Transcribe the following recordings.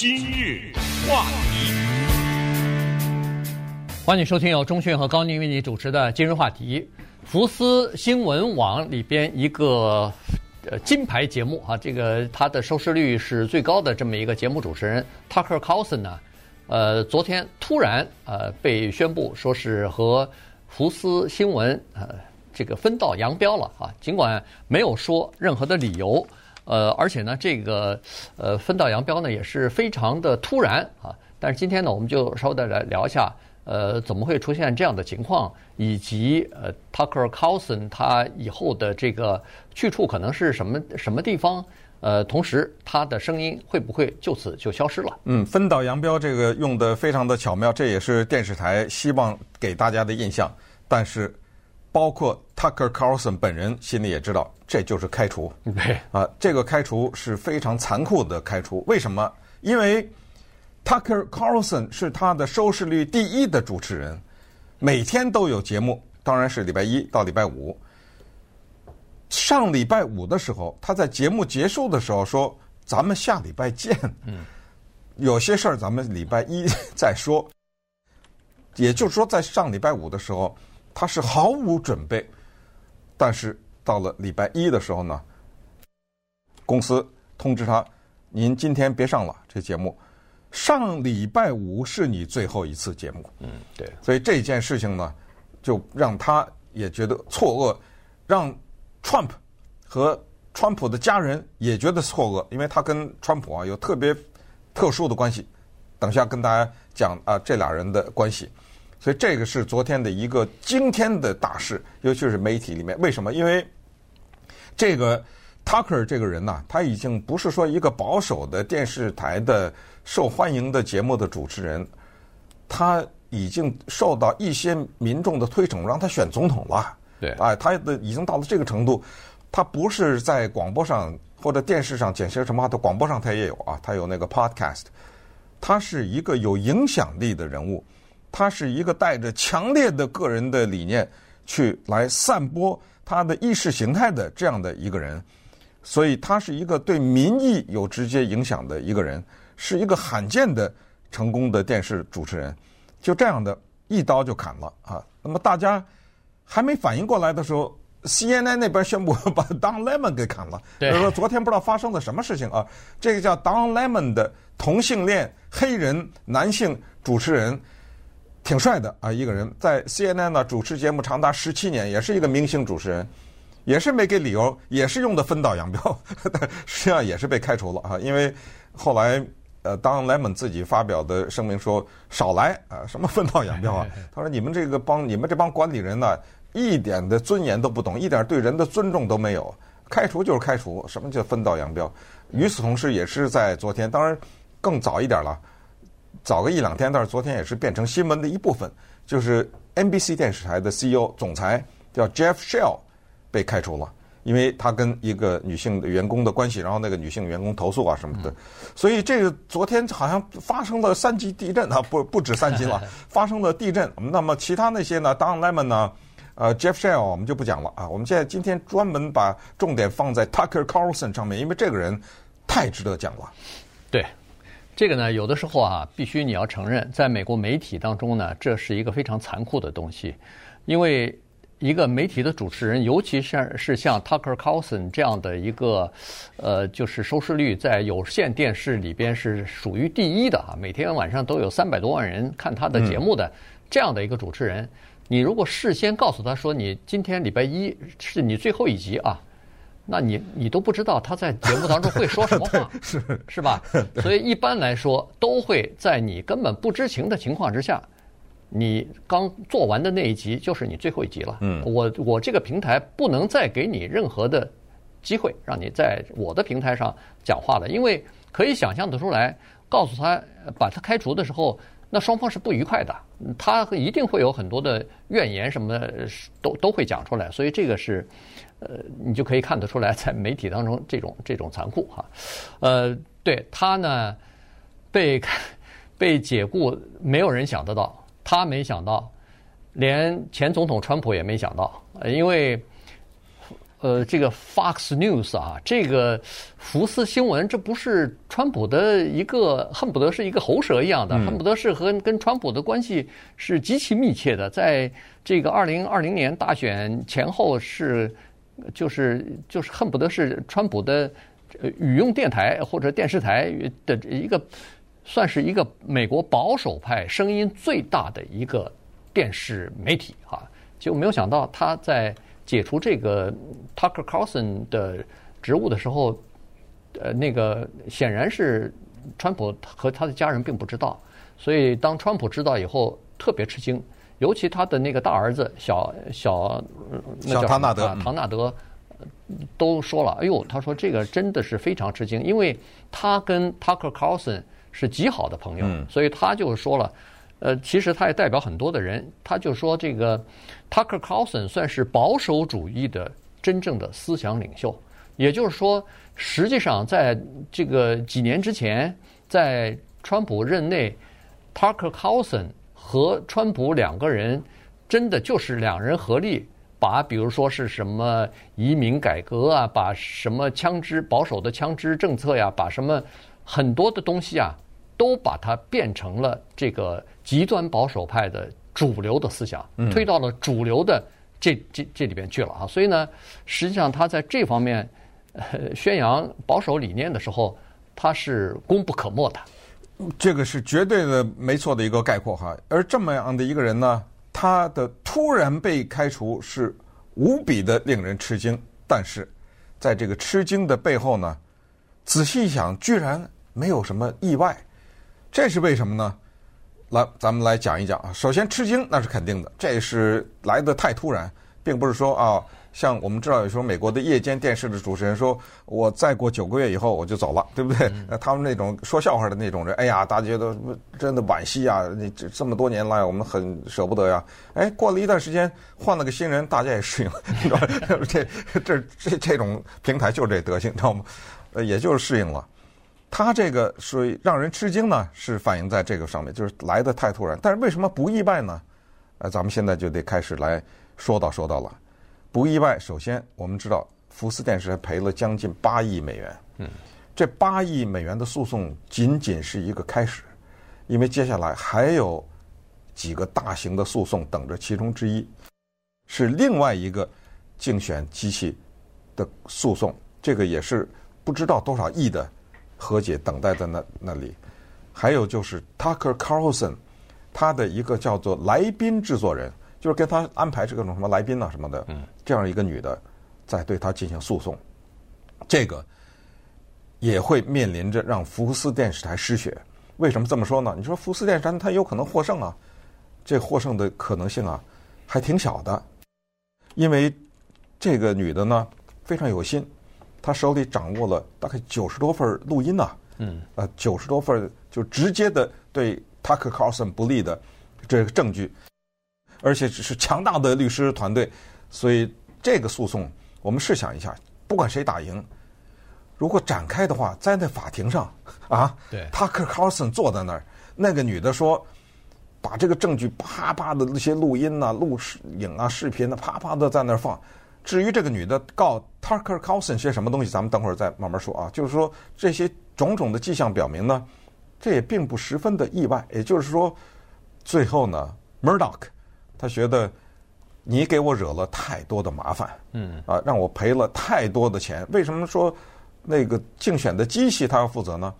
今日话题，欢迎收听由钟讯和高宁为你主持的今日话题。福斯新闻网里边一个呃金牌节目啊，这个它的收视率是最高的这么一个节目主持人 Tucker Carlson 呢，呃，昨天突然呃被宣布说是和福斯新闻呃这个分道扬镳了啊，尽管没有说任何的理由。呃，而且呢，这个呃分道扬镳呢也是非常的突然啊。但是今天呢，我们就稍微的来聊一下，呃，怎么会出现这样的情况，以及呃，Tucker Carlson 他以后的这个去处可能是什么什么地方？呃，同时他的声音会不会就此就消失了？嗯，分道扬镳这个用的非常的巧妙，这也是电视台希望给大家的印象。但是，包括 Tucker Carlson 本人心里也知道。这就是开除，对啊，这个开除是非常残酷的开除。为什么？因为 Tucker Carlson 是他的收视率第一的主持人，每天都有节目，当然是礼拜一到礼拜五。上礼拜五的时候，他在节目结束的时候说：“咱们下礼拜见。”嗯，有些事儿咱们礼拜一再说。也就是说，在上礼拜五的时候，他是毫无准备，但是。到了礼拜一的时候呢，公司通知他：“您今天别上了这节目，上礼拜五是你最后一次节目。”嗯，对。所以这件事情呢，就让他也觉得错愕，让 Trump 和川普的家人也觉得错愕，因为他跟川普啊有特别特殊的关系。等下跟大家讲啊，这俩人的关系。所以这个是昨天的一个惊天的大事，尤其是媒体里面。为什么？因为这个 Tucker 这个人呢，他已经不是说一个保守的电视台的受欢迎的节目的主持人，他已经受到一些民众的推崇，让他选总统了。对，哎，他的已经到了这个程度，他不是在广播上或者电视上讲些什么话，他广播上他也有啊，他有那个 podcast，他是一个有影响力的人物，他是一个带着强烈的个人的理念去来散播。他的意识形态的这样的一个人，所以他是一个对民意有直接影响的一个人，是一个罕见的成功的电视主持人。就这样的一刀就砍了啊！那么大家还没反应过来的时候，CNN 那边宣布把 Don Lemon 给砍了。对。就是说昨天不知道发生了什么事情啊？这个叫 Don Lemon 的同性恋黑人男性主持人。挺帅的啊，一个人在 CNN 呢主持节目长达十七年，也是一个明星主持人，也是没给理由，也是用的分道扬镳，实际上也是被开除了啊。因为后来呃，当 Lemon 自己发表的声明说少来啊，什么分道扬镳啊？他说你们这个帮你们这帮管理人呢，一点的尊严都不懂，一点对人的尊重都没有，开除就是开除，什么叫分道扬镳？与此同时，也是在昨天，当然更早一点了。早个一两天，但是昨天也是变成新闻的一部分，就是 NBC 电视台的 CEO 总裁叫 Jeff Shell 被开除了，因为他跟一个女性的员工的关系，然后那个女性员工投诉啊什么的，所以这个昨天好像发生了三级地震啊，不不止三级了，发生了地震。那么其他那些呢，Don Lemon 呢，呃，Jeff Shell 我们就不讲了啊，我们现在今天专门把重点放在 Tucker Carlson 上面，因为这个人太值得讲了。对。这个呢，有的时候啊，必须你要承认，在美国媒体当中呢，这是一个非常残酷的东西，因为一个媒体的主持人，尤其是是像 Tucker Carlson 这样的一个，呃，就是收视率在有线电视里边是属于第一的啊，每天晚上都有三百多万人看他的节目的这样的一个主持人，你如果事先告诉他说，你今天礼拜一是你最后一集啊。那你你都不知道他在节目当中会说什么话，是是吧？所以一般来说，都会在你根本不知情的情况之下，你刚做完的那一集就是你最后一集了。嗯，我我这个平台不能再给你任何的机会，让你在我的平台上讲话了，因为可以想象得出来，告诉他把他开除的时候，那双方是不愉快的，他一定会有很多的怨言什么的，都都会讲出来，所以这个是。呃，你就可以看得出来，在媒体当中这种这种残酷哈，呃，对他呢被被解雇，没有人想得到，他没想到，连前总统川普也没想到，因为呃，这个 Fox News 啊，这个福斯新闻，这不是川普的一个恨不得是一个喉舌一样的，恨不得是和跟川普的关系是极其密切的。在这个二零二零年大选前后，是就是就是恨不得是川普的语用电台或者电视台的一个，算是一个美国保守派声音最大的一个电视媒体啊。结果没有想到他在。解除这个 Tucker Carlson 的职务的时候，呃，那个显然是川普和他的家人并不知道，所以当川普知道以后特别吃惊，尤其他的那个大儿子小小小唐纳德，唐纳德都说了，哎呦，他说这个真的是非常吃惊，因为他跟 Tucker Carlson 是极好的朋友，所以他就说了。呃，其实他也代表很多的人，他就说这个 Tucker Carlson 算是保守主义的真正的思想领袖，也就是说，实际上在这个几年之前，在川普任内，Tucker Carlson 和川普两个人真的就是两人合力，把比如说是什么移民改革啊，把什么枪支保守的枪支政策呀，把什么很多的东西啊。都把它变成了这个极端保守派的主流的思想，推到了主流的这这这里边去了啊！所以呢，实际上他在这方面呃宣扬保守理念的时候，他是功不可没的。这个是绝对的没错的一个概括哈。而这么样的一个人呢，他的突然被开除是无比的令人吃惊。但是在这个吃惊的背后呢，仔细一想，居然没有什么意外。这是为什么呢？来，咱们来讲一讲啊。首先，吃惊那是肯定的，这是来得太突然，并不是说啊，像我们知道有时候美国的夜间电视的主持人说，我再过九个月以后我就走了，对不对？嗯、他们那种说笑话的那种人，哎呀，大家觉得真的惋惜啊！你这这么多年来，我们很舍不得呀。哎，过了一段时间，换了个新人，大家也适应了，你知道这这这这这种平台就是这德行，你知道吗？呃，也就是适应了。他这个属于让人吃惊呢，是反映在这个上面，就是来的太突然。但是为什么不意外呢？呃，咱们现在就得开始来说道说道了。不意外，首先我们知道福斯电视还赔了将近八亿美元。嗯，这八亿美元的诉讼仅仅是一个开始，因为接下来还有几个大型的诉讼等着，其中之一是另外一个竞选机器的诉讼，这个也是不知道多少亿的。和解等待在那那里，还有就是 Tucker Carlson，他的一个叫做来宾制作人，就是跟他安排这个种什么来宾啊什么的，这样一个女的在对他进行诉讼，这个也会面临着让福斯电视台失血。为什么这么说呢？你说福斯电视台它有可能获胜啊，这获胜的可能性啊还挺小的，因为这个女的呢非常有心。她手里掌握了大概九十多份录音呐，嗯，呃，九十多份就直接的对 Tucker Carlson 不利的这个证据，而且只是强大的律师团队，所以这个诉讼，我们试想一下，不管谁打赢，如果展开的话，在那法庭上啊，对，Tucker Carlson 坐在那儿，那个女的说，把这个证据啪啪的那些录音呐、录影啊、视频啊，啪啪的在那儿放。至于这个女的告 Tucker Carlson 些什么东西，咱们等会儿再慢慢说啊。就是说这些种种的迹象表明呢，这也并不十分的意外。也就是说，最后呢，Murdoch 他觉得你给我惹了太多的麻烦，嗯，啊，让我赔了太多的钱。为什么说那个竞选的机器他要负责呢？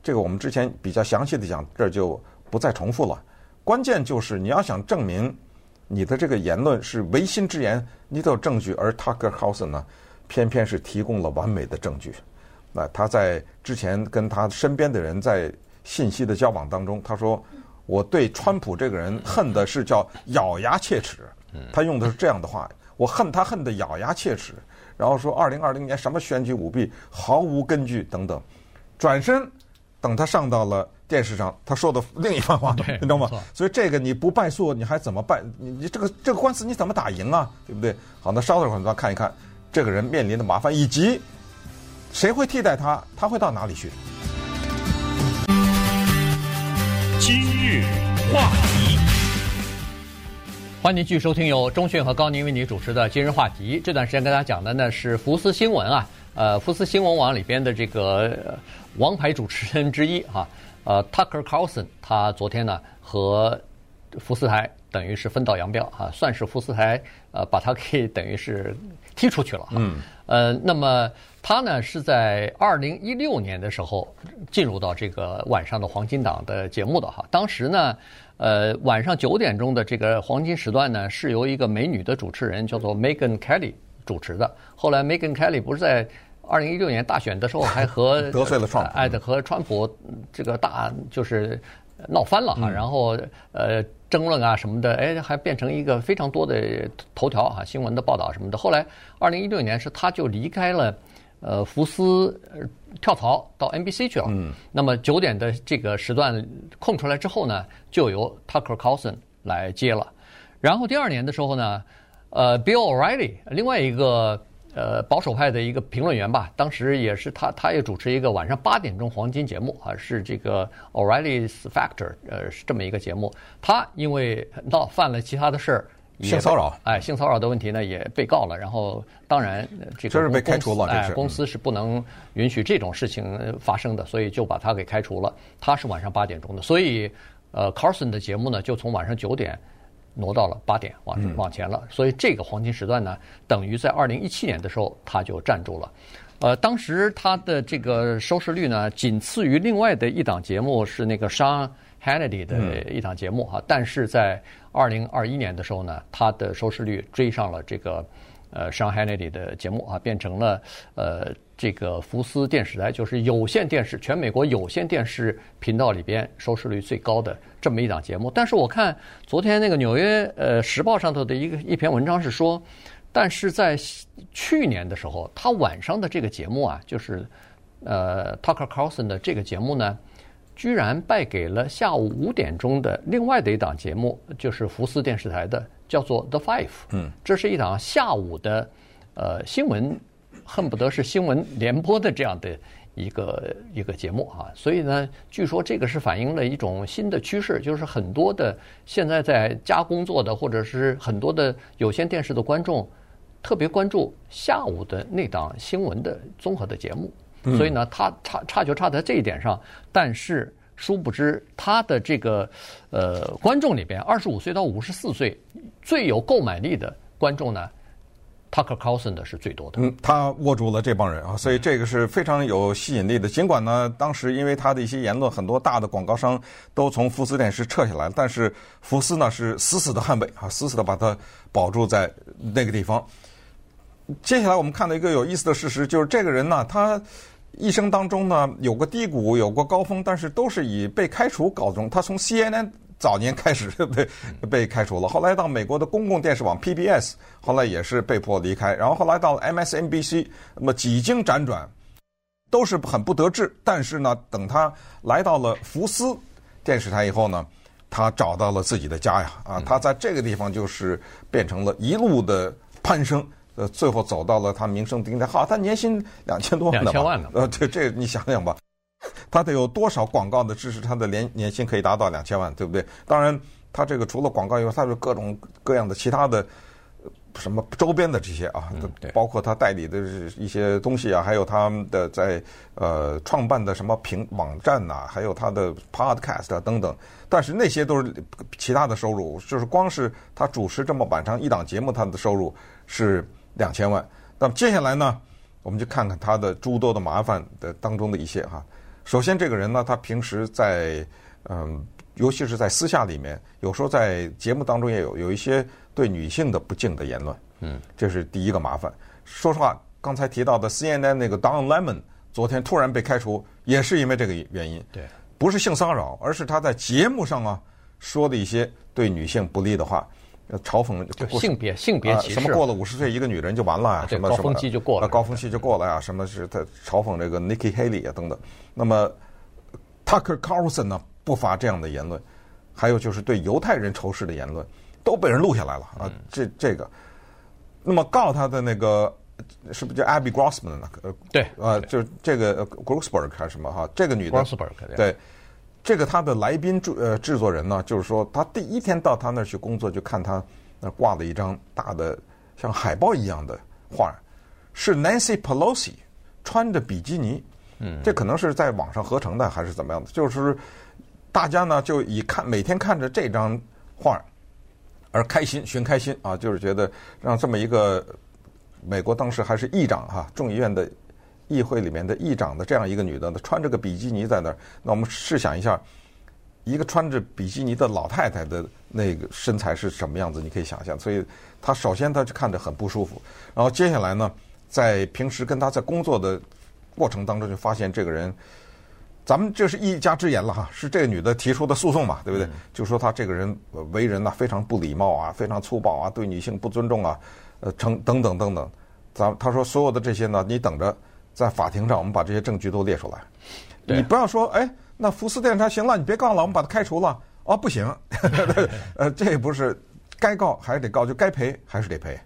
这个我们之前比较详细的讲，这就不再重复了。关键就是你要想证明。你的这个言论是违心之言，你得有证据，而 Tucker Carlson 呢，偏偏是提供了完美的证据。那他在之前跟他身边的人在信息的交往当中，他说：“我对川普这个人恨的是叫咬牙切齿。”他用的是这样的话：“我恨他恨得咬牙切齿。”然后说：“二零二零年什么选举舞弊毫无根据等等。”转身等他上到了。电视上他说的另一番话，你知道吗？所以这个你不败诉，你还怎么败？你你这个这个官司你怎么打赢啊？对不对？好，那稍等会儿，咱看一看这个人面临的麻烦，以及谁会替代他？他会到哪里去？今日话题，欢迎您继续收听由中讯和高宁为您主持的今日话题。这段时间跟大家讲的呢是福斯新闻啊，呃，福斯新闻网里边的这个王牌主持人之一哈、啊，呃，Tucker Carlson，他昨天呢和福斯台等于是分道扬镳啊，算是福斯台呃把他给等于是踢出去了。嗯。呃，那么他呢是在二零一六年的时候进入到这个晚上的黄金档的节目的哈，当时呢，呃，晚上九点钟的这个黄金时段呢是由一个美女的主持人叫做 Megan Kelly 主持的。后来 Megan Kelly 不是在二零一六年大选的时候还和得罪了川普，哎，和川普这个大就是。闹翻了哈，然后呃争论啊什么的，哎，还变成一个非常多的头条哈，新闻的报道什么的。后来二零一六年是他就离开了呃福斯，跳槽到 NBC 去了。嗯。那么九点的这个时段空出来之后呢，就由 Tucker Carlson 来接了。然后第二年的时候呢，呃，Bill O'Reilly 另外一个。呃，保守派的一个评论员吧，当时也是他，他也主持一个晚上八点钟黄金节目啊，是这个 O'Reilly's Factor，呃，是这么一个节目。他因为闹犯了其他的事儿，性骚扰，哎，性骚扰的问题呢也被告了。然后当然这个这是被开除了，哎，公司是不能允许这种事情发生的，所以就把他给开除了。他是晚上八点钟的，所以呃，Carlson 的节目呢就从晚上九点。挪到了八点，往往前了，所以这个黄金时段呢，等于在二零一七年的时候，他就站住了。呃，当时他的这个收视率呢，仅次于另外的一档节目，是那个 Sean Hannity 的一档节目哈。但是在二零二一年的时候呢，他的收视率追上了这个。呃，Sean Hannity 的节目啊，变成了呃这个福斯电视台，就是有线电视全美国有线电视频道里边收视率最高的这么一档节目。但是我看昨天那个纽约呃时报上头的一个一篇文章是说，但是在去年的时候，他晚上的这个节目啊，就是呃 Tucker Carlson 的这个节目呢，居然败给了下午五点钟的另外的一档节目，就是福斯电视台的。叫做 The Five，嗯，这是一档下午的，呃，新闻，恨不得是新闻联播的这样的一个一个节目啊。所以呢，据说这个是反映了一种新的趋势，就是很多的现在在家工作的，或者是很多的有线电视的观众，特别关注下午的那档新闻的综合的节目。所以呢，他差差就差在这一点上，但是。殊不知，他的这个呃观众里边，二十五岁到五十四岁最有购买力的观众呢，Tucker Carlson 的是最多的。嗯，他握住了这帮人啊，所以这个是非常有吸引力的。尽管呢，当时因为他的一些言论，很多大的广告商都从福斯电视撤下来了，但是福斯呢是死死的捍卫啊，死死的把他保住在那个地方。接下来我们看到一个有意思的事实，就是这个人呢，他。一生当中呢，有过低谷，有过高峰，但是都是以被开除告终。他从 CNN 早年开始 被被开除了，后来到美国的公共电视网 PBS，后来也是被迫离开，然后后来到了 MSNBC，那么几经辗转，都是很不得志。但是呢，等他来到了福斯电视台以后呢，他找到了自己的家呀，啊，他在这个地方就是变成了一路的攀升。呃，最后走到了他名声顶点。好，他年薪两千多万两千万呢。呃，这这你想想吧，他得有多少广告的支持，他的年年薪可以达到两千万，对不对？当然，他这个除了广告以外，他有各种各样的其他的什么周边的这些啊，嗯、包括他代理的一些东西啊，还有他的在呃创办的什么平网站呐、啊，还有他的 podcast 啊等等。但是那些都是其他的收入，就是光是他主持这么晚上一档节目，他的收入是。两千万。那么接下来呢，我们就看看他的诸多的麻烦的当中的一些哈。首先，这个人呢，他平时在嗯，尤其是在私下里面，有时候在节目当中也有有一些对女性的不敬的言论。嗯，这是第一个麻烦。说实话，刚才提到的 CNN 那个 Don Lemon 昨天突然被开除，也是因为这个原因。对，不是性骚扰，而是他在节目上啊说的一些对女性不利的话。嘲讽就性别性别歧视，什么过了五十岁一个女人就完了呀？什么高峰期就过了，高峰期就过了呀？什么是他嘲讽这个 Nikki Haley 啊等等？那么 Tucker Carlson 呢，不乏这样的言论，还有就是对犹太人仇视的言论，都被人录下来了啊！这这个，那么告他的那个是不是叫 Abby Grossman 呢？呃，对，呃，就是这个 Grossberg 还是什么哈？这个女的 Grossberg 对。这个他的来宾制呃制作人呢，就是说他第一天到他那儿去工作，就看他那挂了一张大的像海报一样的画，是 Nancy Pelosi 穿着比基尼，嗯，这可能是在网上合成的还是怎么样的？就是大家呢就以看每天看着这张画而开心，寻开心啊，就是觉得让这么一个美国当时还是议长哈、啊、众议院的议会里面的议长的这样一个女的，穿着个比基尼在那儿，那我们试想一下。一个穿着比基尼的老太太的那个身材是什么样子？你可以想象。所以她首先她就看着很不舒服，然后接下来呢，在平时跟她在工作的过程当中就发现这个人，咱们这是一家之言了哈，是这个女的提出的诉讼嘛，对不对？嗯、就说她这个人为人呐非常不礼貌啊，非常粗暴啊，对女性不尊重啊，呃，成等等等等。咱她说所有的这些呢，你等着在法庭上我们把这些证据都列出来，你不要说哎。那福斯电视台行了，你别告了，我们把他开除了。哦，不行，呃，这也不是该告还是得告，就该赔还是得赔。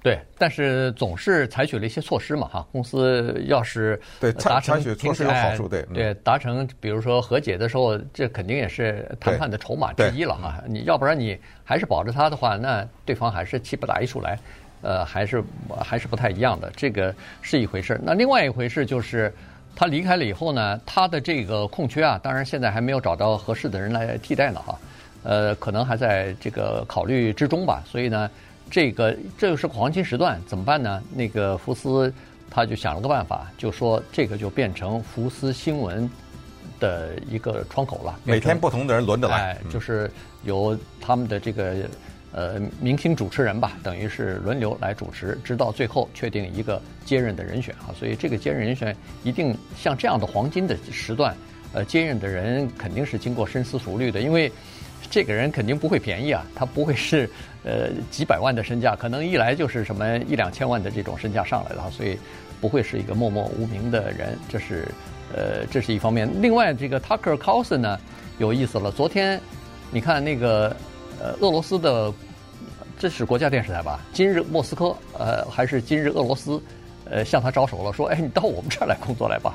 对，但是总是采取了一些措施嘛，哈。公司要是对采采取措施有好处，对对，达成比如说和解的时候，这肯定也是谈判的筹码之一了哈。你要不然你还是保着他的话，那对方还是气不打一处来，呃，还是还是不太一样的。这个是一回事。那另外一回事就是。他离开了以后呢，他的这个空缺啊，当然现在还没有找到合适的人来替代呢哈，呃，可能还在这个考虑之中吧。所以呢，这个这个是个黄金时段，怎么办呢？那个福斯他就想了个办法，就说这个就变成福斯新闻的一个窗口了，每天不同的人轮着来，哎，就是由他们的这个。呃，明星主持人吧，等于是轮流来主持，直到最后确定一个接任的人选啊。所以这个接任人选一定像这样的黄金的时段，呃，接任的人肯定是经过深思熟虑的，因为这个人肯定不会便宜啊，他不会是呃几百万的身价，可能一来就是什么一两千万的这种身价上来了，所以不会是一个默默无名的人，这是呃这是一方面。另外，这个 Tucker Carlson 呢有意思了，昨天你看那个。呃，俄罗斯的，这是国家电视台吧？今日莫斯科，呃，还是今日俄罗斯，呃，向他招手了，说，哎，你到我们这儿来工作来吧。